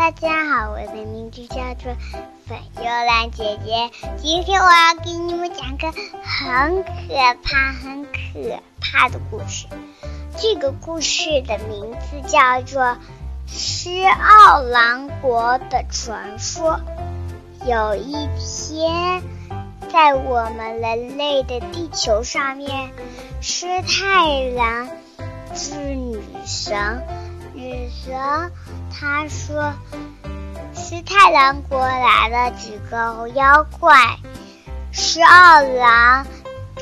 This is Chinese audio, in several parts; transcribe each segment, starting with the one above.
大家好，我的名字叫做粉幽兰姐姐。今天我要给你们讲个很可怕、很可怕的故事。这个故事的名字叫做《狮奥郎国的传说》。有一天，在我们人类的地球上面，狮太郎是女神。女神她说：“施太郎国来了几个妖怪，十二郎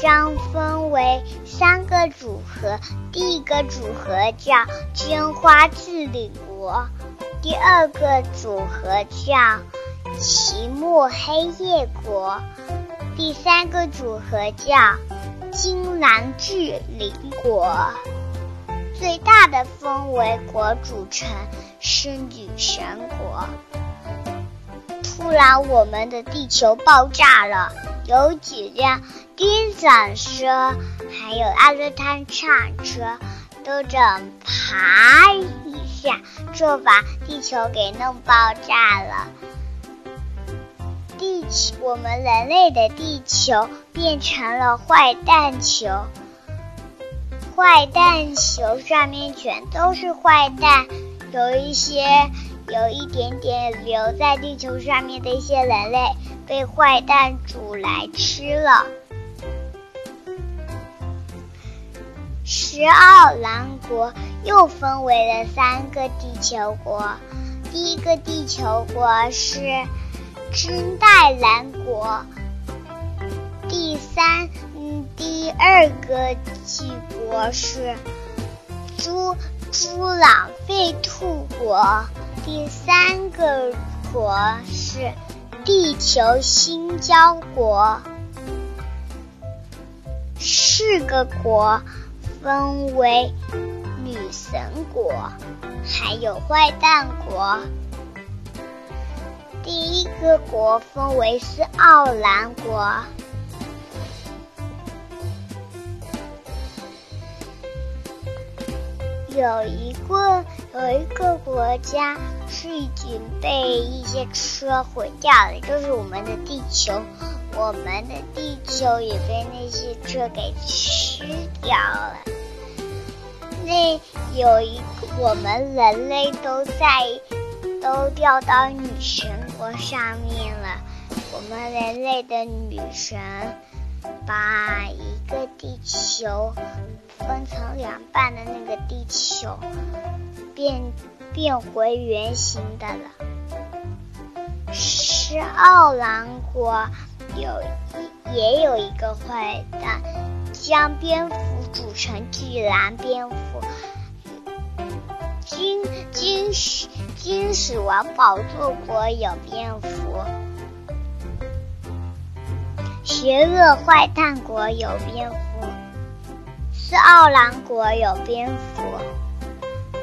将分为三个组合。第一个组合叫金花治理国，第二个组合叫奇木黑夜国，第三个组合叫金兰治理国。”最大的封为国主城是女神国。突然，我们的地球爆炸了，有几辆电闪车，还有阿勒坦铲车，都整啪一下就把地球给弄爆炸了。地球，我们人类的地球变成了坏蛋球。坏蛋球上面全都是坏蛋，有一些有一点点留在地球上面的一些人类被坏蛋煮来吃了。十二郎国又分为了三个地球国，第一个地球国是金代兰国，第三。二个帝国是猪猪朗费兔国，第三个国是地球新交国。四个国分为女神国，还有坏蛋国。第一个国分为是奥兰国。有一个有一个国家是已经被一些车毁掉了，就是我们的地球，我们的地球也被那些车给吃掉了。那有一个我们人类都在都掉到女神国上面了，我们人类的女神把一个地球。分成两半的那个地球变变回圆形的了。是奥兰国有也有一个坏蛋，将蝙蝠煮成巨蓝蝙蝠。金金石金石王宝座国有蝙蝠，邪恶坏蛋国有蝙蝠。是奥兰国有蝙蝠，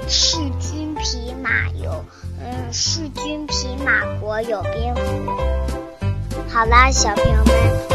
是军匹马有，嗯，是军匹马国有蝙蝠。好啦，小朋友们，